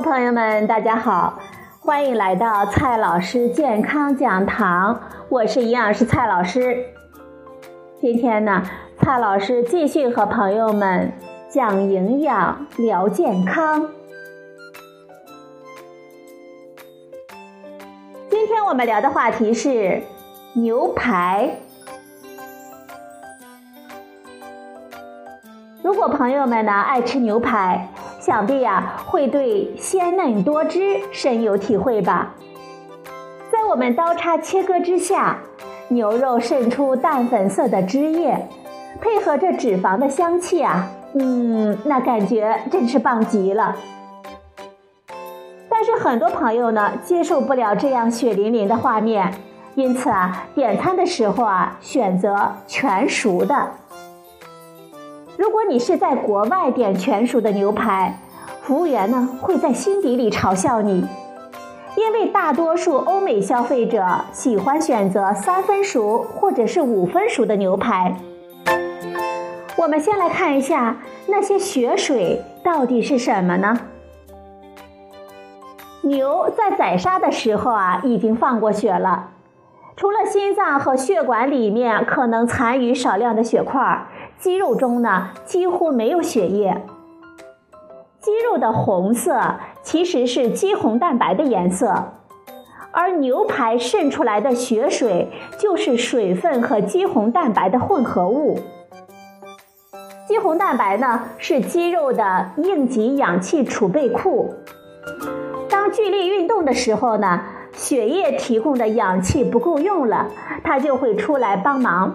朋友们，大家好，欢迎来到蔡老师健康讲堂，我是营养师蔡老师。今天呢，蔡老师继续和朋友们讲营养、聊健康。今天我们聊的话题是牛排。如果朋友们呢爱吃牛排，想必呀会对鲜嫩多汁深有体会吧。在我们刀叉切割之下，牛肉渗出淡粉色的汁液，配合着脂肪的香气啊，嗯，那感觉真是棒极了。但是很多朋友呢接受不了这样血淋淋的画面，因此啊点餐的时候啊选择全熟的。如果你是在国外点全熟的牛排，服务员呢会在心底里嘲笑你，因为大多数欧美消费者喜欢选择三分熟或者是五分熟的牛排。我们先来看一下那些血水到底是什么呢？牛在宰杀的时候啊，已经放过血了，除了心脏和血管里面可能残余少量的血块。肌肉中呢几乎没有血液，肌肉的红色其实是肌红蛋白的颜色，而牛排渗出来的血水就是水分和肌红蛋白的混合物。肌红蛋白呢是肌肉的应急氧气储备库，当剧烈运动的时候呢，血液提供的氧气不够用了，它就会出来帮忙。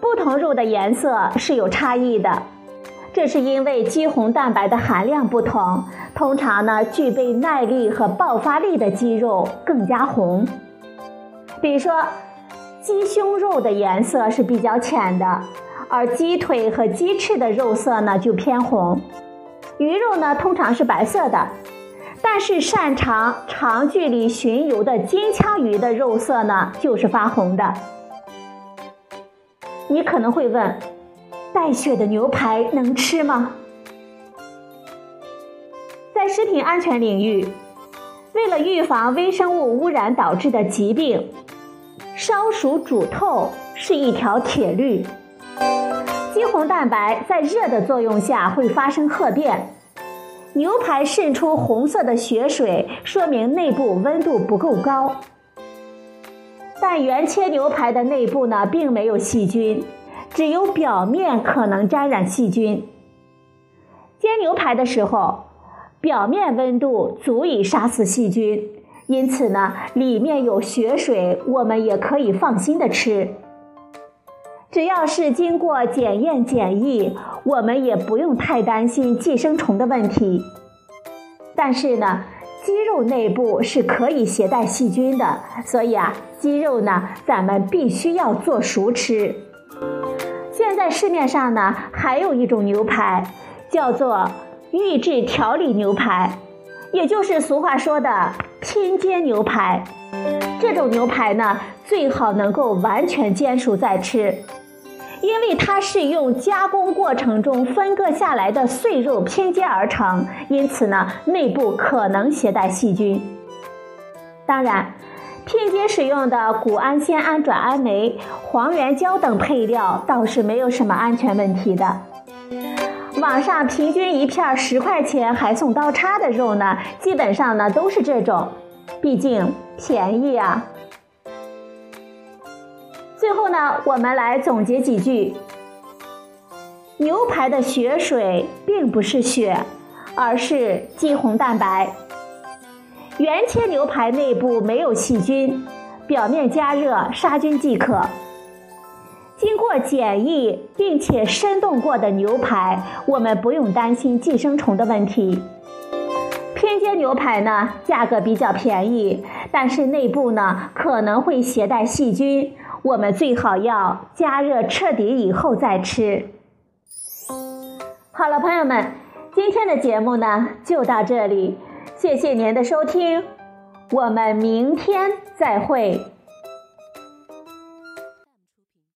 不同肉的颜色是有差异的，这是因为肌红蛋白的含量不同。通常呢，具备耐力和爆发力的肌肉更加红。比如说，鸡胸肉的颜色是比较浅的，而鸡腿和鸡翅的肉色呢就偏红。鱼肉呢通常是白色的，但是擅长长距离巡游的金枪鱼的肉色呢就是发红的。你可能会问，带血的牛排能吃吗？在食品安全领域，为了预防微生物污染导致的疾病，烧熟煮透是一条铁律。肌红蛋白在热的作用下会发生褐变，牛排渗出红色的血水，说明内部温度不够高。但原切牛排的内部呢，并没有细菌，只有表面可能沾染细菌。煎牛排的时候，表面温度足以杀死细菌，因此呢，里面有血水，我们也可以放心的吃。只要是经过检验检疫，我们也不用太担心寄生虫的问题。但是呢。鸡肉内部是可以携带细菌的，所以啊，鸡肉呢，咱们必须要做熟吃。现在市面上呢，还有一种牛排，叫做预制调理牛排，也就是俗话说的拼接牛排。这种牛排呢，最好能够完全煎熟再吃。因为它是用加工过程中分割下来的碎肉拼接而成，因此呢，内部可能携带细菌。当然，拼接使用的谷氨酰胺转氨酶、黄原胶等配料倒是没有什么安全问题的。网上平均一片十块钱还送刀叉的肉呢，基本上呢都是这种，毕竟便宜啊。最后呢，我们来总结几句：牛排的血水并不是血，而是肌红蛋白。原切牛排内部没有细菌，表面加热杀菌即可。经过检疫并且生冻过的牛排，我们不用担心寄生虫的问题。拼接牛排呢，价格比较便宜，但是内部呢可能会携带细菌。我们最好要加热彻底以后再吃。好了，朋友们，今天的节目呢就到这里，谢谢您的收听，我们明天再会。